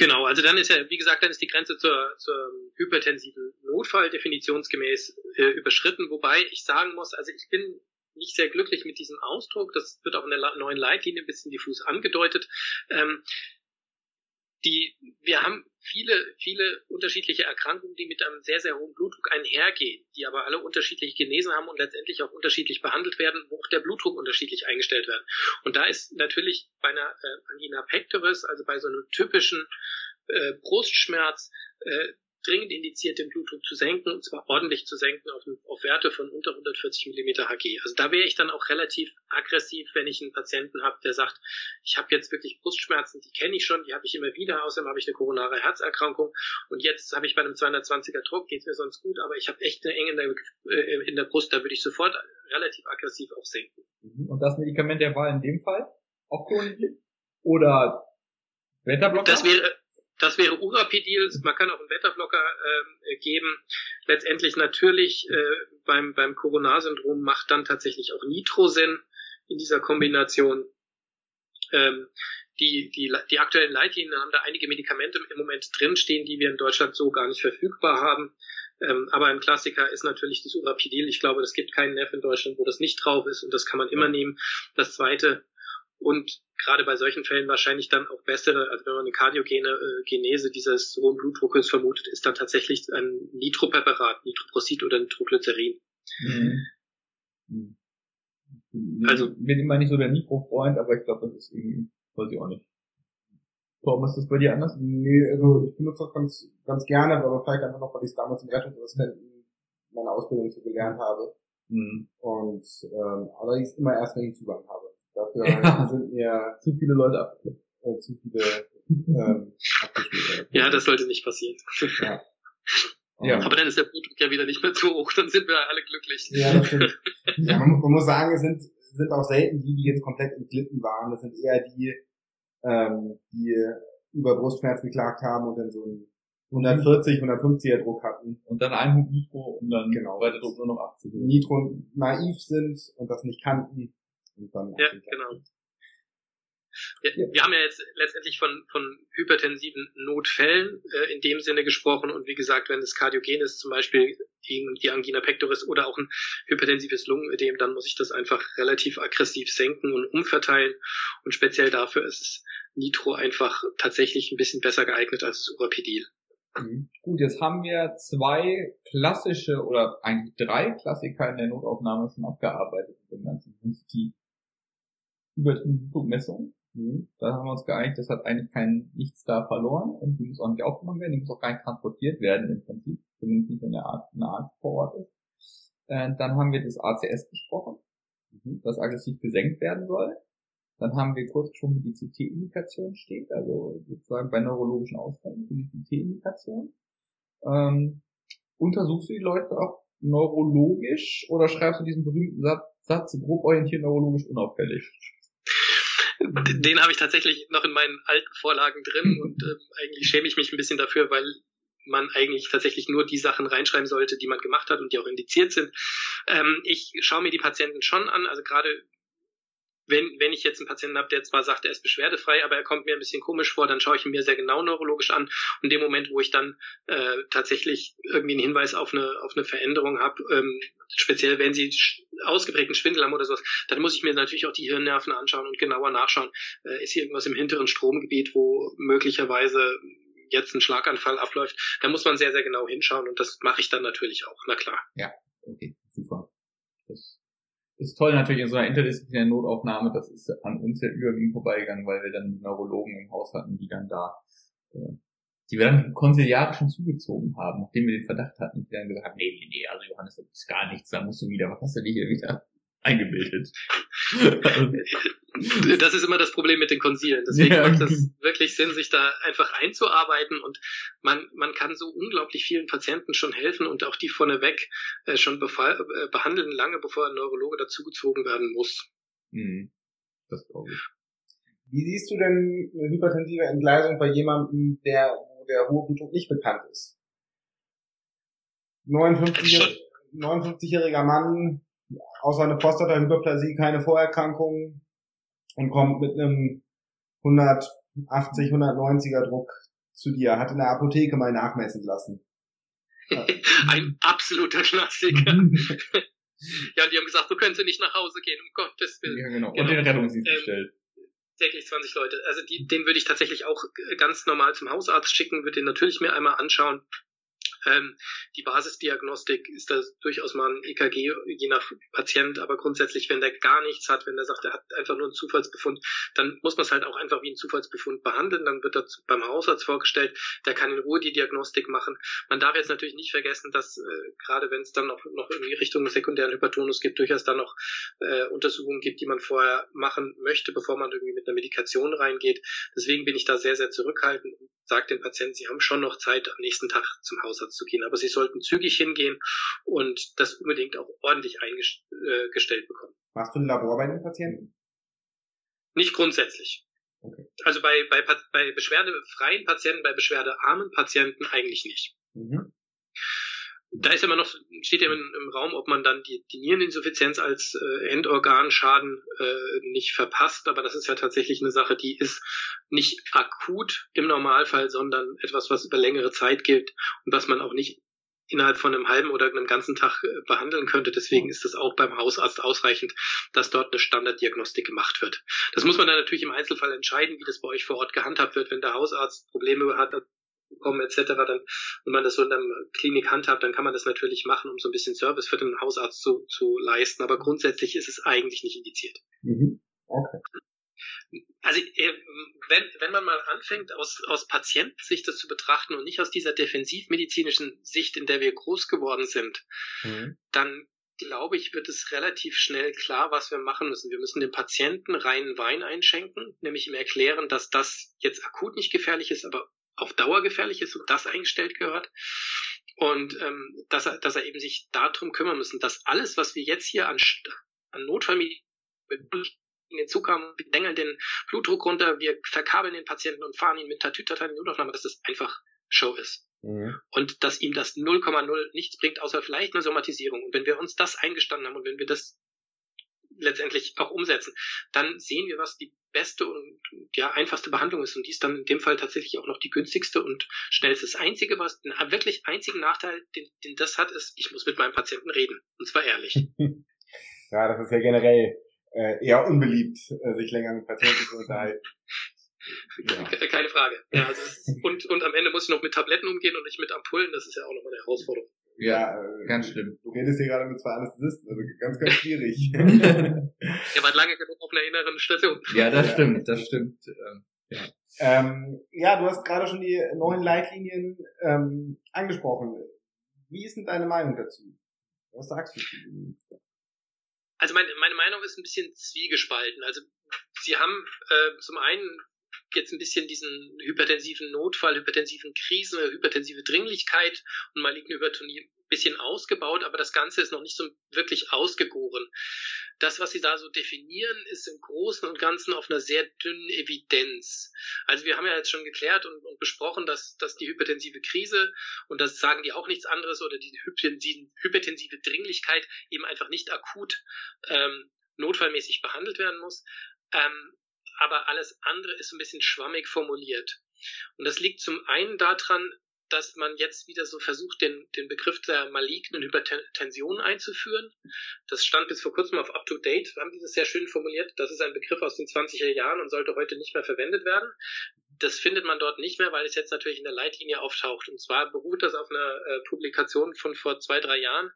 Genau, also dann ist ja, wie gesagt, dann ist die Grenze zur, zur hypertensiven Notfall definitionsgemäß äh, überschritten, wobei ich sagen muss, also ich bin nicht sehr glücklich mit diesem Ausdruck, das wird auch in der neuen Leitlinie ein bisschen diffus angedeutet. Ähm, die, wir haben viele, viele unterschiedliche Erkrankungen, die mit einem sehr, sehr hohen Blutdruck einhergehen, die aber alle unterschiedlich genesen haben und letztendlich auch unterschiedlich behandelt werden, wo auch der Blutdruck unterschiedlich eingestellt wird. Und da ist natürlich bei einer äh, Angina pectoris, also bei so einem typischen äh, Brustschmerz, äh, dringend indiziert, den Blutdruck zu senken, und zwar ordentlich zu senken auf, auf Werte von unter 140 mm Hg. Also da wäre ich dann auch relativ aggressiv, wenn ich einen Patienten habe, der sagt, ich habe jetzt wirklich Brustschmerzen, die kenne ich schon, die habe ich immer wieder, außerdem habe ich eine koronare Herzerkrankung und jetzt habe ich bei einem 220er Druck, geht mir sonst gut, aber ich habe echt eine Enge in der, äh, in der Brust, da würde ich sofort relativ aggressiv auch senken. Mhm. Und das Medikament der Wahl in dem Fall? Auch? Oder Beta-Blocker? Das wäre, das wäre Urapidil, man kann auch einen Beta-Blocker äh, geben. Letztendlich natürlich äh, beim, beim Coronarsyndrom macht dann tatsächlich auch Nitro Sinn in dieser Kombination. Ähm, die, die, die aktuellen Leitlinien haben da einige Medikamente im Moment drinstehen, die wir in Deutschland so gar nicht verfügbar haben. Ähm, aber ein Klassiker ist natürlich das Urapidil. Ich glaube, es gibt keinen Nerv in Deutschland, wo das nicht drauf ist und das kann man immer nehmen. Das zweite und gerade bei solchen Fällen wahrscheinlich dann auch bessere, also wenn man eine kardiogene äh, Genese dieses hohen Blutdruckes vermutet, ist dann tatsächlich ein Nitropräparat, Nitroprosid oder Nitroglycerin. Mhm. Mhm. Also bin immer nicht so der Nitro-Freund, aber ich glaube, das ist irgendwie, weiß ich auch nicht. Warum ist das bei dir anders? Nee, also ich benutze das ganz, ganz gerne, aber vielleicht einfach noch, weil ich es damals im Rettungsassistenten meine Ausbildung so gelernt habe. Mhm. Und ähm, allerdings immer erst, wenn ich Zugang habe. Dafür ja. sind mir zu viele Leute ab, äh, zu viele ähm, Ja, das sollte nicht passieren. Ja. Ja. Aber dann ist der Blutdruck ja wieder nicht mehr zu hoch, dann sind wir alle glücklich. Ja, das stimmt. ja, man, man, muss sagen, es sind, sind auch selten die, die jetzt komplett entglitten waren. Das sind eher die, ähm, die über Brustschmerz geklagt haben und dann so einen 140, 150er Druck hatten. Und dann ein Nitro und dann genau. war der Druck nur noch 80. Nitro naiv sind und das nicht kannten. Und dann ja, genau. Wir, ja. wir haben ja jetzt letztendlich von, von hypertensiven Notfällen äh, in dem Sinne gesprochen und wie gesagt, wenn es kardiogen ist, zum Beispiel die Angina pectoris oder auch ein hypertensives Lungenödem, dann muss ich das einfach relativ aggressiv senken und umverteilen und speziell dafür ist Nitro einfach tatsächlich ein bisschen besser geeignet als das Urapidil. Mhm. Gut, jetzt haben wir zwei klassische oder eigentlich drei Klassiker in der Notaufnahme schon abgearbeitet mit dem ganzen die Übertriebenblutmessung. Mhm. Da haben wir uns geeinigt, das hat eigentlich kein nichts da verloren und die muss auch nicht aufgenommen werden, die muss auch gar nicht transportiert werden im Prinzip, zumindest nicht, wenn der Arzt, eine Arzt vor Ort ist. Äh, dann haben wir das ACS besprochen, mhm. das aggressiv gesenkt werden soll. Dann haben wir kurz schon, wie die CT-Indikation steht, also sozusagen bei neurologischen Ausfällen für die CT-Indikation. Ähm, untersuchst du die Leute auch neurologisch oder schreibst du diesen berühmten Satz, Satz grob orientiert neurologisch unauffällig? Den habe ich tatsächlich noch in meinen alten Vorlagen drin und äh, eigentlich schäme ich mich ein bisschen dafür, weil man eigentlich tatsächlich nur die Sachen reinschreiben sollte, die man gemacht hat und die auch indiziert sind. Ähm, ich schaue mir die Patienten schon an, also gerade wenn, wenn ich jetzt einen Patienten habe, der zwar sagt, er ist beschwerdefrei, aber er kommt mir ein bisschen komisch vor, dann schaue ich ihn mir sehr genau neurologisch an. Und in dem Moment, wo ich dann äh, tatsächlich irgendwie einen Hinweis auf eine, auf eine Veränderung habe, ähm, speziell wenn sie ausgeprägten Schwindel haben oder sowas, dann muss ich mir natürlich auch die Hirnnerven anschauen und genauer nachschauen, äh, ist hier irgendwas im hinteren Stromgebiet, wo möglicherweise jetzt ein Schlaganfall abläuft. Da muss man sehr, sehr genau hinschauen und das mache ich dann natürlich auch, na klar. Ja, okay, super. Ist toll natürlich in so einer interdisziplinären Notaufnahme, das ist an uns ja überwiegend vorbeigegangen, weil wir dann Neurologen im Haus hatten, die dann da, äh, die wir dann konsiliarisch zugezogen haben, nachdem wir den Verdacht hatten, die dann gesagt haben, nee, nee, nee, also Johannes, das ist gar nichts, da musst du wieder, was hast du dir hier wieder [laughs] eingebildet? das ist immer das Problem mit den Konsilen. Deswegen ja. macht das wirklich Sinn, sich da einfach einzuarbeiten und man, man kann so unglaublich vielen Patienten schon helfen und auch die vorneweg äh, schon befall, äh, behandeln, lange bevor ein Neurologe dazugezogen werden muss. Mhm. Das glaube ich. Wie siehst du denn eine hypertensive Entgleisung bei jemandem, der, wo der hohe Blutdruck nicht bekannt ist? 59-jähriger 59 Mann, außer eine Prostata-Hyperplasie keine Vorerkrankungen und kommt mit einem 180, 190er Druck zu dir, hat in der Apotheke mal nachmessen lassen. [laughs] Ein absoluter Klassiker. [laughs] ja, und die haben gesagt, du könntest nicht nach Hause gehen, um Gottes Willen. Ja, genau. genau. Und den Rettungsdienst ähm, bestellt. Täglich 20 Leute. Also die, den würde ich tatsächlich auch ganz normal zum Hausarzt schicken, würde den natürlich mir einmal anschauen, ähm, die Basisdiagnostik ist da durchaus mal ein EKG, je nach Patient, aber grundsätzlich, wenn der gar nichts hat, wenn der sagt, er hat einfach nur einen Zufallsbefund, dann muss man es halt auch einfach wie einen Zufallsbefund behandeln, dann wird er beim Hausarzt vorgestellt, der kann in Ruhe die Diagnostik machen. Man darf jetzt natürlich nicht vergessen, dass äh, gerade wenn es dann noch, noch irgendwie Richtung sekundären Hypertonus gibt, durchaus dann noch äh, Untersuchungen gibt, die man vorher machen möchte, bevor man irgendwie mit einer Medikation reingeht. Deswegen bin ich da sehr, sehr zurückhaltend und sage den Patienten, sie haben schon noch Zeit, am nächsten Tag zum Hausarzt zu gehen. Aber sie sollten zügig hingehen und das unbedingt auch ordentlich eingestellt bekommen. Machst du ein Labor bei den Patienten? Nicht grundsätzlich. Okay. Also bei, bei, bei beschwerdefreien Patienten, bei beschwerdearmen Patienten eigentlich nicht. Mhm da ist immer noch, steht ja im, im Raum, ob man dann die, die Niereninsuffizienz als äh, Endorganschaden äh, nicht verpasst, aber das ist ja tatsächlich eine Sache, die ist nicht akut im Normalfall, sondern etwas, was über längere Zeit gilt und was man auch nicht innerhalb von einem halben oder einem ganzen Tag äh, behandeln könnte. Deswegen ist es auch beim Hausarzt ausreichend, dass dort eine Standarddiagnostik gemacht wird. Das muss man dann natürlich im Einzelfall entscheiden, wie das bei euch vor Ort gehandhabt wird. Wenn der Hausarzt Probleme hat, bekommen etc., dann, wenn man das so in einer Klinik handhabt, dann kann man das natürlich machen, um so ein bisschen Service für den Hausarzt zu, zu leisten. Aber grundsätzlich ist es eigentlich nicht indiziert. Mhm. Okay. Also äh, wenn, wenn man mal anfängt, aus, aus Patientensicht das zu betrachten und nicht aus dieser defensivmedizinischen Sicht, in der wir groß geworden sind, mhm. dann glaube ich, wird es relativ schnell klar, was wir machen müssen. Wir müssen dem Patienten reinen Wein einschenken, nämlich ihm erklären, dass das jetzt akut nicht gefährlich ist, aber auf Dauer gefährlich ist und das eingestellt gehört. Und ähm, dass, er, dass er eben sich darum kümmern müssen, dass alles, was wir jetzt hier an, an Notfallmedizin in den Zug haben, wir dengeln den Blutdruck runter, wir verkabeln den Patienten und fahren ihn mit Tatütata in die Notaufnahme, dass das einfach Show ist. Mhm. Und dass ihm das 0,0 nichts bringt, außer vielleicht eine Somatisierung. Und wenn wir uns das eingestanden haben und wenn wir das letztendlich auch umsetzen, dann sehen wir, was die beste und ja einfachste Behandlung ist. Und die ist dann in dem Fall tatsächlich auch noch die günstigste und schnellste. Das Einzige, was den wirklich einzigen Nachteil, den, den das hat, ist, ich muss mit meinem Patienten reden. Und zwar ehrlich. [laughs] ja, das ist ja generell äh, eher unbeliebt, äh, sich länger mit Patienten zu unterhalten. Ja. Keine Frage. Ja, also und, und am Ende muss ich noch mit Tabletten umgehen und nicht mit Ampullen. Das ist ja auch nochmal eine Herausforderung. Ja, äh, ganz schlimm. Du redest hier gerade mit zwei Anästhesisten, also ganz, ganz schwierig. [laughs] Ihr wart lange genug auf einer inneren Station. Ja, das stimmt, das stimmt. Ähm, ja. Ähm, ja, du hast gerade schon die neuen Leitlinien ähm, angesprochen. Wie ist denn deine Meinung dazu? Was sagst du zu Also meine, meine Meinung ist ein bisschen zwiegespalten. Also sie haben äh, zum einen jetzt ein bisschen diesen hypertensiven Notfall, hypertensiven Krisen, hypertensive Dringlichkeit und maligne Hypertonie ein bisschen ausgebaut, aber das Ganze ist noch nicht so wirklich ausgegoren. Das, was sie da so definieren, ist im Großen und Ganzen auf einer sehr dünnen Evidenz. Also wir haben ja jetzt schon geklärt und, und besprochen, dass, dass die hypertensive Krise, und das sagen die auch nichts anderes, oder die hypertensive Dringlichkeit eben einfach nicht akut ähm, notfallmäßig behandelt werden muss. Ähm, aber alles andere ist ein bisschen schwammig formuliert. Und das liegt zum einen daran, dass man jetzt wieder so versucht, den, den Begriff der malignen Hypertension einzuführen. Das stand bis vor kurzem auf Up-to-Date, haben die das sehr schön formuliert. Das ist ein Begriff aus den 20er Jahren und sollte heute nicht mehr verwendet werden. Das findet man dort nicht mehr, weil es jetzt natürlich in der Leitlinie auftaucht. Und zwar beruht das auf einer äh, Publikation von vor zwei, drei Jahren,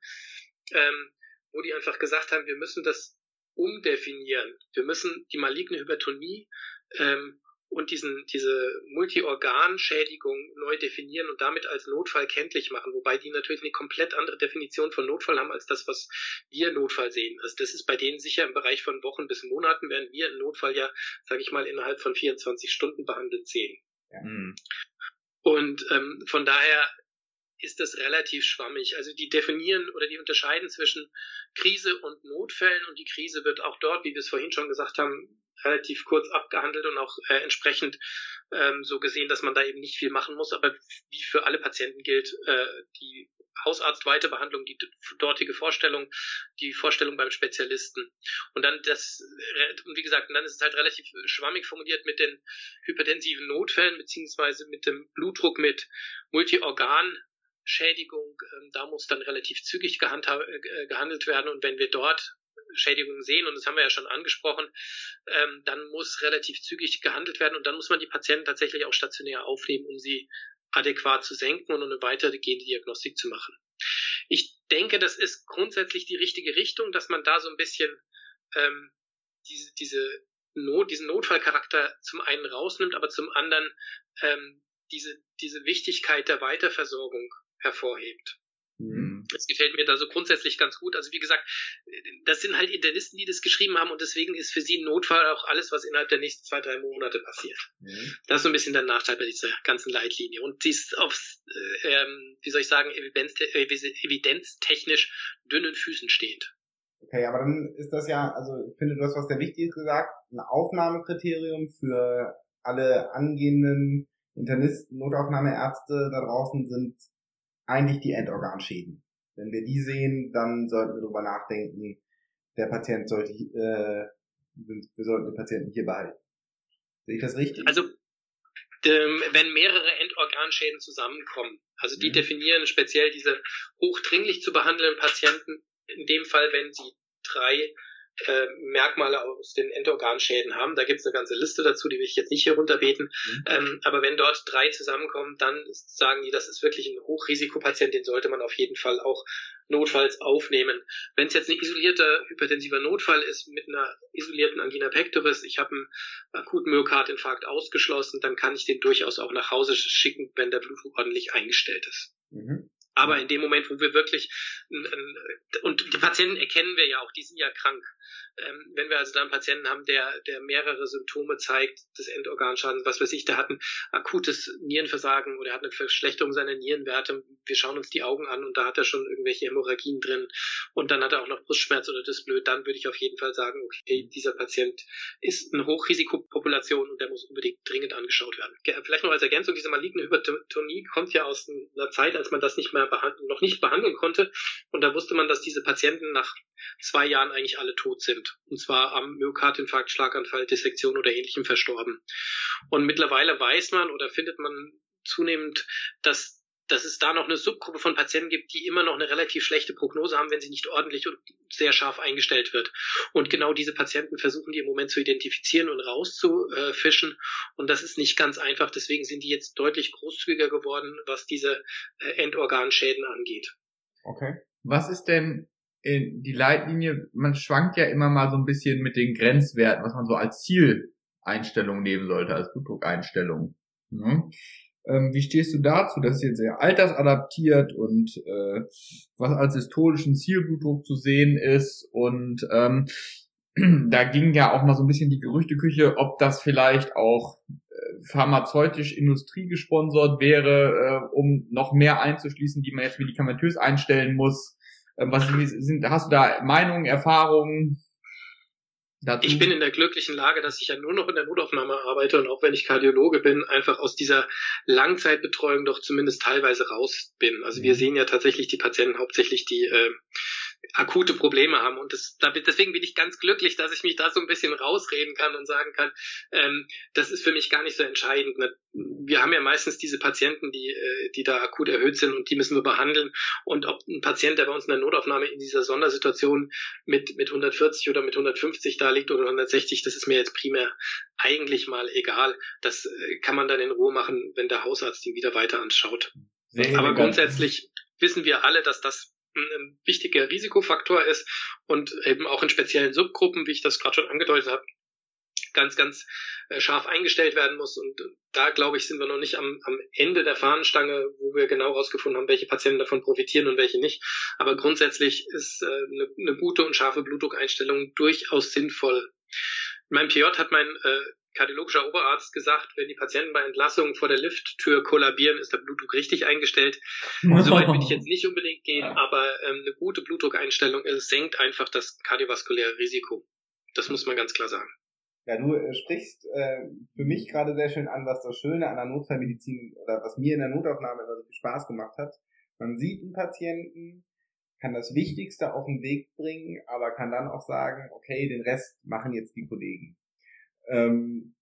ähm, wo die einfach gesagt haben, wir müssen das umdefinieren. Wir müssen die maligne Hypertonie ähm, und diesen, diese Multiorganschädigung neu definieren und damit als Notfall kenntlich machen, wobei die natürlich eine komplett andere Definition von Notfall haben als das, was wir Notfall sehen. Also das ist bei denen sicher im Bereich von Wochen bis Monaten, während wir einen Notfall ja, sage ich mal, innerhalb von 24 Stunden behandelt sehen. Ja. Mhm. Und ähm, von daher ist das relativ schwammig. Also die definieren oder die unterscheiden zwischen Krise und Notfällen und die Krise wird auch dort, wie wir es vorhin schon gesagt haben, relativ kurz abgehandelt und auch äh, entsprechend ähm, so gesehen, dass man da eben nicht viel machen muss. Aber wie für alle Patienten gilt, äh, die Hausarztweite Behandlung, die dortige Vorstellung, die Vorstellung beim Spezialisten. Und dann das, und wie gesagt, dann ist es halt relativ schwammig formuliert mit den hypertensiven Notfällen, beziehungsweise mit dem Blutdruck mit Multiorgan Schädigung, ähm, da muss dann relativ zügig äh, äh, gehandelt werden und wenn wir dort Schädigungen sehen, und das haben wir ja schon angesprochen, ähm, dann muss relativ zügig gehandelt werden und dann muss man die Patienten tatsächlich auch stationär aufnehmen, um sie adäquat zu senken und eine weitergehende Diagnostik zu machen. Ich denke, das ist grundsätzlich die richtige Richtung, dass man da so ein bisschen ähm, diese, diese Not, diesen Notfallcharakter zum einen rausnimmt, aber zum anderen ähm, diese, diese Wichtigkeit der Weiterversorgung hervorhebt. Mhm. Das gefällt mir da so grundsätzlich ganz gut. Also wie gesagt, das sind halt Internisten, die das geschrieben haben und deswegen ist für sie ein Notfall auch alles, was innerhalb der nächsten zwei, drei Monate passiert. Mhm. Das ist so ein bisschen der Nachteil bei dieser ganzen Leitlinie. Und die ist auf, äh, ähm, wie soll ich sagen, evidenz, evidenztechnisch dünnen Füßen stehend. Okay, aber dann ist das ja, also ich finde, du hast was sehr Wichtiges gesagt, ein Aufnahmekriterium für alle angehenden Internisten, Notaufnahmeärzte da draußen sind eigentlich die Endorganschäden. Wenn wir die sehen, dann sollten wir darüber nachdenken, der Patient sollte, äh, wir sollten den Patienten hier behalten. Sehe ich das richtig? Also ähm, wenn mehrere Endorganschäden zusammenkommen. Also die mhm. definieren speziell diese hochdringlich zu behandelnden Patienten, in dem Fall, wenn sie drei äh, Merkmale aus den Endorganschäden haben. Da gibt es eine ganze Liste dazu, die will ich jetzt nicht hier runterbeten. Mhm. Ähm, aber wenn dort drei zusammenkommen, dann sagen die, das ist wirklich ein Hochrisikopatient, den sollte man auf jeden Fall auch notfalls aufnehmen. Wenn es jetzt ein isolierter hypertensiver Notfall ist mit einer isolierten Angina pectoris, ich habe einen akuten Myokardinfarkt ausgeschlossen, dann kann ich den durchaus auch nach Hause schicken, wenn der Blutdruck ordentlich eingestellt ist. Mhm. Aber in dem Moment, wo wir wirklich, und die Patienten erkennen wir ja auch, die sind ja krank. Ähm, wenn wir also da einen Patienten haben, der, der mehrere Symptome zeigt des Endorganschadens, was weiß ich, der hat ein akutes Nierenversagen oder hat eine Verschlechterung seiner Nierenwerte, wir schauen uns die Augen an und da hat er schon irgendwelche Hämorrhagien drin und dann hat er auch noch Brustschmerz oder das blöd, dann würde ich auf jeden Fall sagen, okay, dieser Patient ist eine Hochrisikopopulation und der muss unbedingt dringend angeschaut werden. Vielleicht noch als Ergänzung, diese maligne Hypertonie kommt ja aus einer Zeit, als man das nicht mehr behandeln, noch nicht behandeln konnte und da wusste man, dass diese Patienten nach zwei Jahren eigentlich alle tot sind. Und zwar am Myokardinfarkt, Schlaganfall, Dissektion oder ähnlichem verstorben. Und mittlerweile weiß man oder findet man zunehmend, dass dass es da noch eine Subgruppe von Patienten gibt, die immer noch eine relativ schlechte Prognose haben, wenn sie nicht ordentlich und sehr scharf eingestellt wird. Und genau diese Patienten versuchen die im Moment zu identifizieren und rauszufischen. Und das ist nicht ganz einfach. Deswegen sind die jetzt deutlich großzügiger geworden, was diese äh, Endorganschäden angeht. Okay. Was ist denn die Leitlinie, man schwankt ja immer mal so ein bisschen mit den Grenzwerten, was man so als Zieleinstellung nehmen sollte, als Blutdruckeinstellung. Mhm. Ähm, wie stehst du dazu? Das ist jetzt sehr altersadaptiert und äh, was als historischen Zielblutdruck zu sehen ist und ähm, [clears throat] da ging ja auch mal so ein bisschen die Gerüchteküche, ob das vielleicht auch äh, pharmazeutisch Industrie gesponsert wäre, äh, um noch mehr einzuschließen, die man jetzt medikamentös einstellen muss. Ähm, was sind, hast du da Meinungen, Erfahrungen? Dazu? Ich bin in der glücklichen Lage, dass ich ja nur noch in der Notaufnahme arbeite und auch wenn ich Kardiologe bin, einfach aus dieser Langzeitbetreuung doch zumindest teilweise raus bin. Also wir mhm. sehen ja tatsächlich die Patienten hauptsächlich, die äh, akute Probleme haben. Und das, deswegen bin ich ganz glücklich, dass ich mich da so ein bisschen rausreden kann und sagen kann, ähm, das ist für mich gar nicht so entscheidend. Wir haben ja meistens diese Patienten, die, äh, die da akut erhöht sind und die müssen wir behandeln. Und ob ein Patient, der bei uns in der Notaufnahme in dieser Sondersituation mit, mit 140 oder mit 150 da liegt oder 160, das ist mir jetzt primär eigentlich mal egal. Das äh, kann man dann in Ruhe machen, wenn der Hausarzt ihn wieder weiter anschaut. Sehr Aber grundsätzlich wissen wir alle, dass das ein wichtiger Risikofaktor ist und eben auch in speziellen Subgruppen, wie ich das gerade schon angedeutet habe, ganz, ganz äh, scharf eingestellt werden muss. Und da, glaube ich, sind wir noch nicht am, am Ende der Fahnenstange, wo wir genau herausgefunden haben, welche Patienten davon profitieren und welche nicht. Aber grundsätzlich ist äh, eine, eine gute und scharfe Blutdruckeinstellung durchaus sinnvoll. In PJ hat mein äh, kardiologischer Oberarzt gesagt, wenn die Patienten bei Entlassung vor der Lifttür kollabieren, ist der Blutdruck richtig eingestellt. [laughs] Soweit würde ich jetzt nicht unbedingt gehen, aber ähm, eine gute Blutdruckeinstellung ist, senkt einfach das kardiovaskuläre Risiko. Das muss man ganz klar sagen. Ja, du äh, sprichst äh, für mich gerade sehr schön an, was das Schöne an der Notfallmedizin oder was mir in der Notaufnahme immer so viel Spaß gemacht hat. Man sieht einen Patienten, kann das Wichtigste auf den Weg bringen, aber kann dann auch sagen, okay, den Rest machen jetzt die Kollegen. Ähm,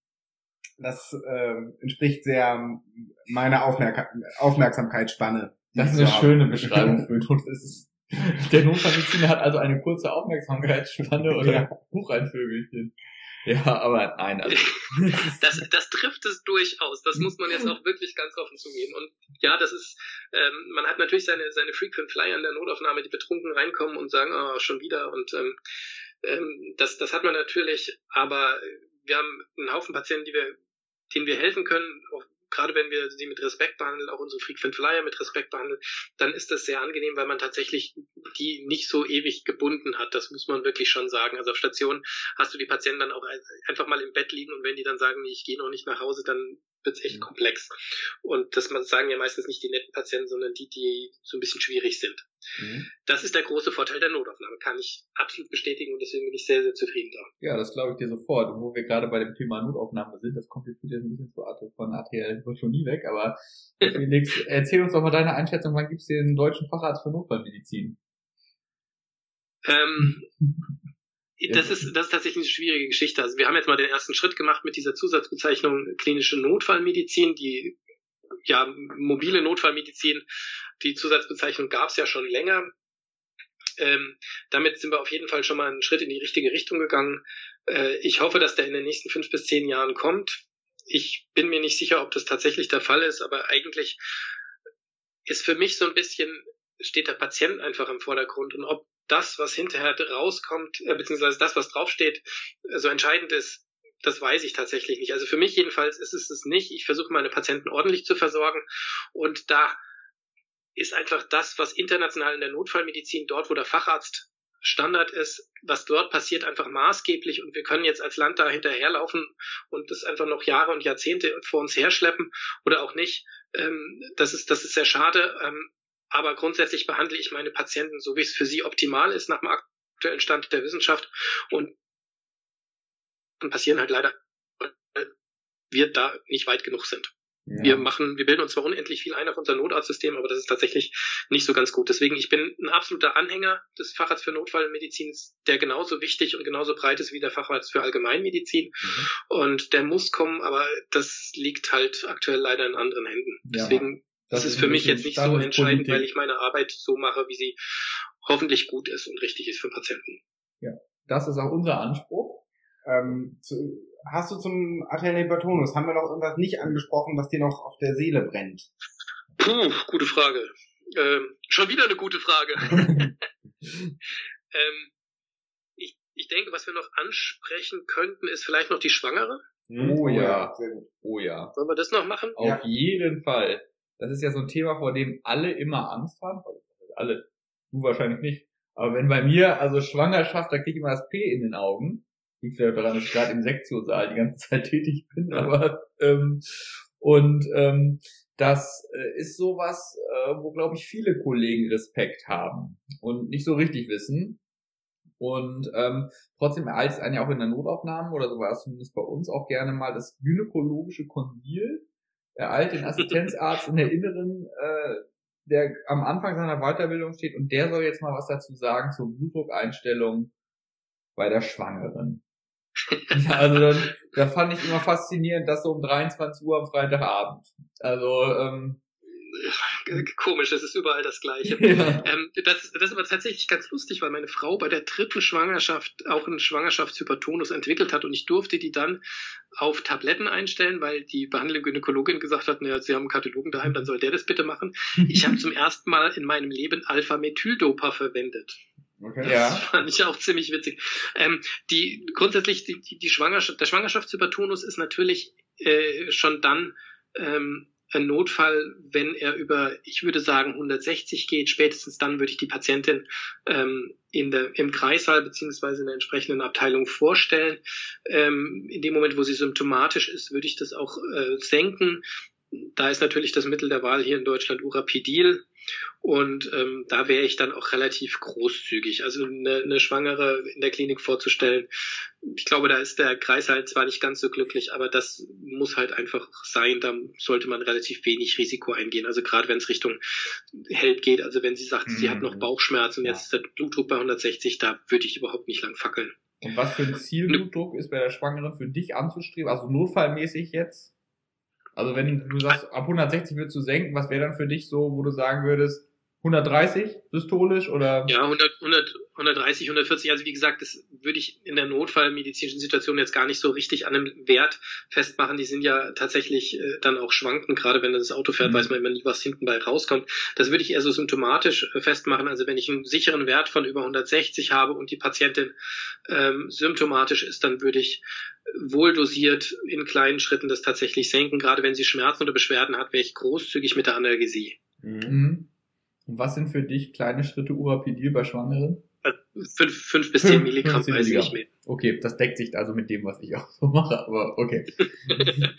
das ähm, entspricht sehr meiner Aufmerk Aufmerksamkeitsspanne. Das ist eine schöne Beschreibung für ist, Der Notfallmediziner hat also eine kurze Aufmerksamkeitsspanne oder ja. Bucheinvögelchen. Ja, aber nein, also. [laughs] das, das trifft es durchaus. Das muss man jetzt auch wirklich ganz offen zugeben. Und ja, das ist, ähm, man hat natürlich seine, seine Frequent Flyer in der Notaufnahme, die betrunken reinkommen und sagen, oh, schon wieder. Und ähm, ähm, das, das hat man natürlich, aber wir haben einen Haufen Patienten, die wir, denen wir helfen können, auch gerade wenn wir sie mit Respekt behandeln, auch unsere Frequent Flyer mit Respekt behandeln, dann ist das sehr angenehm, weil man tatsächlich die nicht so ewig gebunden hat. Das muss man wirklich schon sagen. Also auf Station hast du die Patienten dann auch einfach mal im Bett liegen und wenn die dann sagen, ich gehe noch nicht nach Hause, dann wird es echt mhm. komplex. Und das sagen ja meistens nicht die netten Patienten, sondern die, die so ein bisschen schwierig sind. Mhm. Das ist der große Vorteil der Notaufnahme, kann ich absolut bestätigen und deswegen bin ich sehr, sehr zufrieden da. Ja, das glaube ich dir sofort. Und wo wir gerade bei dem Thema Notaufnahme sind, das kommt jetzt ein bisschen zu Art von ATL, wird schon nie weg, aber Felix, [laughs] erzähl uns doch mal deine Einschätzung, wann gibt es den deutschen Facharzt für Notfallmedizin? Ähm, [laughs] Das ist, das ist tatsächlich eine schwierige Geschichte. Also wir haben jetzt mal den ersten Schritt gemacht mit dieser Zusatzbezeichnung klinische Notfallmedizin, die ja mobile Notfallmedizin. Die Zusatzbezeichnung gab es ja schon länger. Ähm, damit sind wir auf jeden Fall schon mal einen Schritt in die richtige Richtung gegangen. Äh, ich hoffe, dass der in den nächsten fünf bis zehn Jahren kommt. Ich bin mir nicht sicher, ob das tatsächlich der Fall ist, aber eigentlich ist für mich so ein bisschen, steht der Patient einfach im Vordergrund und ob das, was hinterher rauskommt, äh, beziehungsweise das, was draufsteht, äh, so entscheidend ist, das weiß ich tatsächlich nicht. Also für mich jedenfalls ist es es nicht. Ich versuche meine Patienten ordentlich zu versorgen und da ist einfach das, was international in der Notfallmedizin, dort wo der Facharzt Standard ist, was dort passiert, einfach maßgeblich und wir können jetzt als Land da hinterherlaufen und das einfach noch Jahre und Jahrzehnte vor uns herschleppen oder auch nicht. Ähm, das ist, das ist sehr schade. Aber grundsätzlich behandle ich meine Patienten so, wie es für sie optimal ist nach dem aktuellen Stand der Wissenschaft und dann passieren halt leider, weil wir da nicht weit genug sind. Ja. Wir machen, wir bilden uns zwar unendlich viel ein auf unser Notarztsystem, aber das ist tatsächlich nicht so ganz gut. Deswegen, ich bin ein absoluter Anhänger des Facharzt für Notfallmedizin, der genauso wichtig und genauso breit ist wie der Facharzt für Allgemeinmedizin. Mhm. Und der muss kommen, aber das liegt halt aktuell leider in anderen Händen. Ja. Das, das ist für mich jetzt nicht so entscheidend, weil ich meine Arbeit so mache, wie sie hoffentlich gut ist und richtig ist für Patienten. Ja, das ist auch unser Anspruch. Ähm, zu, hast du zum Atelnebatonus, haben wir noch irgendwas nicht angesprochen, was dir noch auf der Seele brennt? Puh, gute Frage. Ähm, schon wieder eine gute Frage. [laughs] [laughs] ähm, ich, ich denke, was wir noch ansprechen könnten, ist vielleicht noch die Schwangere. Oh ja, oh ja. Sollen wir das noch machen? Auf ja. jeden Fall. Das ist ja so ein Thema, vor dem alle immer Angst haben. Also alle, du wahrscheinlich nicht. Aber wenn bei mir, also Schwangerschaft, da kriege ich immer das P in den Augen liegt ja daran, dass ich gerade im Sektionssaal die ganze Zeit [laughs] tätig bin, aber ähm, und ähm, das äh, ist sowas, äh, wo glaube ich viele Kollegen Respekt haben und nicht so richtig wissen. Und ähm, trotzdem ereilt es einen ja auch in der Notaufnahme oder so war es zumindest bei uns auch gerne mal das gynäkologische Konsil. Er eilt den Assistenzarzt in der Inneren, äh, der am Anfang seiner Weiterbildung steht und der soll jetzt mal was dazu sagen zur Blutdruckeinstellung bei der Schwangeren. Also dann, da fand ich immer faszinierend, dass so um 23 Uhr am Freitagabend. Also ähm, komisch, das ist überall das Gleiche. [laughs] Ja. Ähm, das, das ist aber tatsächlich ganz lustig, weil meine Frau bei der dritten Schwangerschaft auch einen Schwangerschaftshypertonus entwickelt hat und ich durfte die dann auf Tabletten einstellen, weil die behandelnde Gynäkologin gesagt hat, naja, sie haben einen Katalogen daheim, dann soll der das bitte machen. Ich habe zum ersten Mal in meinem Leben Alpha-Methyldopa verwendet. Okay. Ja. Das fand ich auch ziemlich witzig. Ähm, die grundsätzlich die, die, die Schwangerschaft, der Schwangerschaftshypertonus ist natürlich äh, schon dann ähm, Notfall, wenn er über, ich würde sagen, 160 geht. Spätestens dann würde ich die Patientin ähm, in der, im Kreissaal beziehungsweise in der entsprechenden Abteilung vorstellen. Ähm, in dem Moment, wo sie symptomatisch ist, würde ich das auch äh, senken. Da ist natürlich das Mittel der Wahl hier in Deutschland Urapidil. Und ähm, da wäre ich dann auch relativ großzügig. Also eine, eine Schwangere in der Klinik vorzustellen, ich glaube, da ist der Kreis halt zwar nicht ganz so glücklich, aber das muss halt einfach sein. Da sollte man relativ wenig Risiko eingehen. Also gerade wenn es Richtung Held geht, also wenn sie sagt, mhm. sie hat noch mhm. Bauchschmerzen und jetzt ist der Blutdruck bei 160, da würde ich überhaupt nicht lang fackeln. Und was für ein Zielblutdruck ist bei der Schwangeren für dich anzustreben? Also notfallmäßig jetzt? Also wenn du sagst, ab 160 würdest du senken, was wäre dann für dich so, wo du sagen würdest, 130 systolisch oder? Ja, 100, 100, 130, 140. Also wie gesagt, das würde ich in der notfallmedizinischen Situation jetzt gar nicht so richtig an einem Wert festmachen. Die sind ja tatsächlich äh, dann auch schwanken. Gerade wenn das Auto fährt, mhm. weiß man immer nie, was hinten bei rauskommt. Das würde ich eher so symptomatisch äh, festmachen. Also wenn ich einen sicheren Wert von über 160 habe und die Patientin ähm, symptomatisch ist, dann würde ich wohl dosiert in kleinen Schritten das tatsächlich senken. Gerade wenn sie Schmerzen oder Beschwerden hat, wäre ich großzügig mit der Analgesie. Mhm. Und was sind für dich kleine Schritte Urapidil bei Schwangeren? Fünf, fünf bis zehn Milligramm weiß ich nicht mehr. Okay, das deckt sich also mit dem, was ich auch so mache, aber okay. [laughs]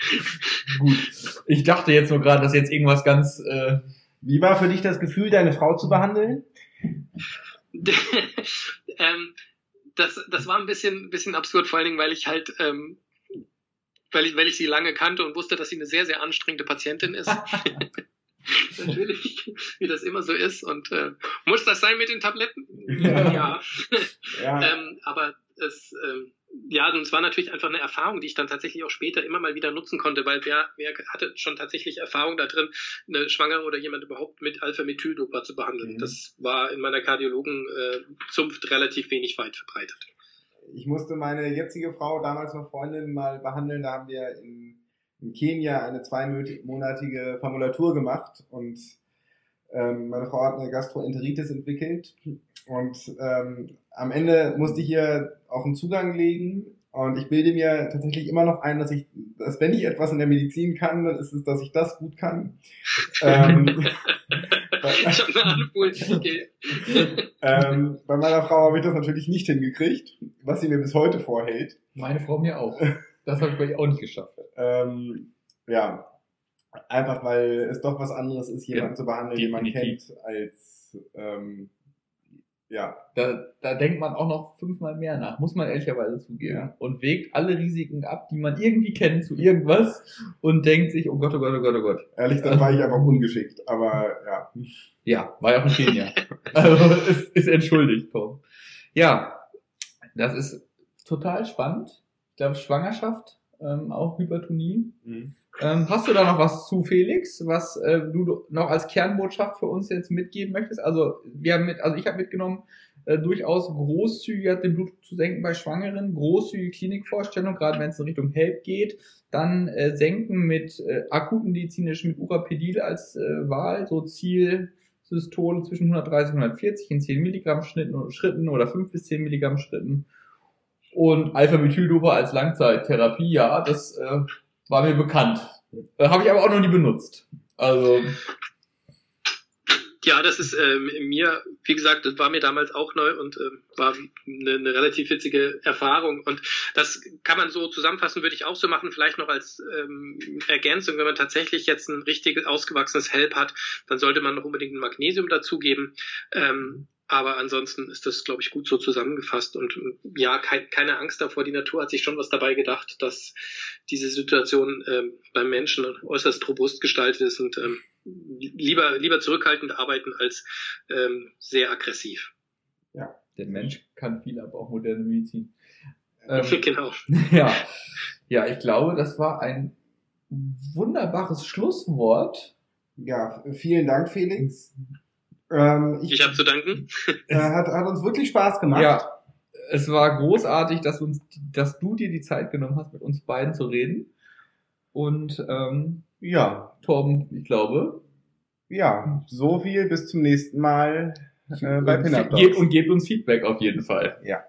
Gut. Ich dachte jetzt nur gerade, dass jetzt irgendwas ganz. Äh Wie war für dich das Gefühl, deine Frau zu behandeln? [laughs] ähm, das, das war ein bisschen, bisschen absurd, vor allen Dingen, weil ich halt ähm, weil ich, weil ich sie lange kannte und wusste, dass sie eine sehr, sehr anstrengende Patientin ist. [laughs] [laughs] Natürlich, wie das immer so ist. Und äh, muss das sein mit den Tabletten? Ja. ja. ja. [laughs] ähm, aber es, ähm, ja, und es war natürlich einfach eine Erfahrung, die ich dann tatsächlich auch später immer mal wieder nutzen konnte, weil wer, wer hatte schon tatsächlich Erfahrung da drin, eine Schwangere oder jemand überhaupt mit Alpha-Methyl-Dopa zu behandeln. Mhm. Das war in meiner Kardiologen-Zunft äh, relativ wenig weit verbreitet. Ich musste meine jetzige Frau, damals noch Freundin, mal behandeln. Da haben wir in, in Kenia eine zweimonatige Formulatur gemacht und ähm, meine Frau hat eine Gastroenteritis entwickelt und ähm, am Ende musste ich hier auf den Zugang legen und ich bilde mir tatsächlich immer noch ein, dass ich, dass wenn ich etwas in der Medizin kann, dann ist es, dass ich das gut kann. ähm, [laughs] ähm, bei meiner Frau habe ich das natürlich nicht hingekriegt, was sie mir bis heute vorhält. Meine Frau mir auch. [laughs] Das habe ich bei auch nicht geschafft. Ähm, ja, einfach weil es doch was anderes ist, jemanden ja, zu behandeln, den man kennt, als ähm, ja. Da, da denkt man auch noch fünfmal mehr nach, muss man ehrlicherweise zugeben. Ja. Und wägt alle Risiken ab, die man irgendwie kennt zu irgendwas und denkt sich, oh Gott, oh Gott, oh Gott, oh Gott. Ehrlich, dann war ich einfach ungeschickt, aber ja. Ja, war ja auch ein Kenia. [laughs] also ist, ist entschuldigt, Tom. Ja, das ist total spannend. Ich glaube, Schwangerschaft, ähm, auch Hypertonie. Mhm. Ähm, hast du da noch was zu, Felix, was äh, du noch als Kernbotschaft für uns jetzt mitgeben möchtest? Also wir haben mit, also ich habe mitgenommen, äh, durchaus großzügiger den Blutdruck zu senken bei Schwangeren, großzügige Klinikvorstellung, gerade wenn es in Richtung HELP geht, dann äh, senken mit äh, akuten medizinisch mit Urapedil als äh, Wahl, so Ziel Systole zwischen 130 und 140 in 10 Milligramm Schritten, Schritten oder 5 bis 10 Milligramm Schritten. Und Alpha-Methyl-Dopa als Langzeittherapie, ja, das äh, war mir bekannt. Äh, Habe ich aber auch noch nie benutzt. Also. Ja, das ist ähm, mir, wie gesagt, das war mir damals auch neu und ähm, war eine, eine relativ witzige Erfahrung. Und das kann man so zusammenfassen, würde ich auch so machen, vielleicht noch als ähm, Ergänzung, wenn man tatsächlich jetzt ein richtig ausgewachsenes Help hat, dann sollte man noch unbedingt ein Magnesium dazugeben. Ähm, aber ansonsten ist das, glaube ich, gut so zusammengefasst. Und ja, kein, keine Angst davor. Die Natur hat sich schon was dabei gedacht, dass diese Situation ähm, beim Menschen äußerst robust gestaltet ist und ähm, lieber, lieber zurückhaltend arbeiten als ähm, sehr aggressiv. Ja, der Mensch kann viel, aber auch moderne Medizin. [laughs] Ähm, genau. [laughs] Ja. ja, ich glaube, das war ein wunderbares Schlusswort. Ja, vielen Dank, Felix. Ähm, ich ich habe zu danken. Äh, hat, hat uns wirklich Spaß gemacht. Ja, es war großartig, dass, uns, dass du dir die Zeit genommen hast, mit uns beiden zu reden. Und ähm, ja, Torben, ich glaube. Ja, so viel bis zum nächsten Mal äh, bei Pinup Und gebt uns Feedback auf jeden Fall. Ja.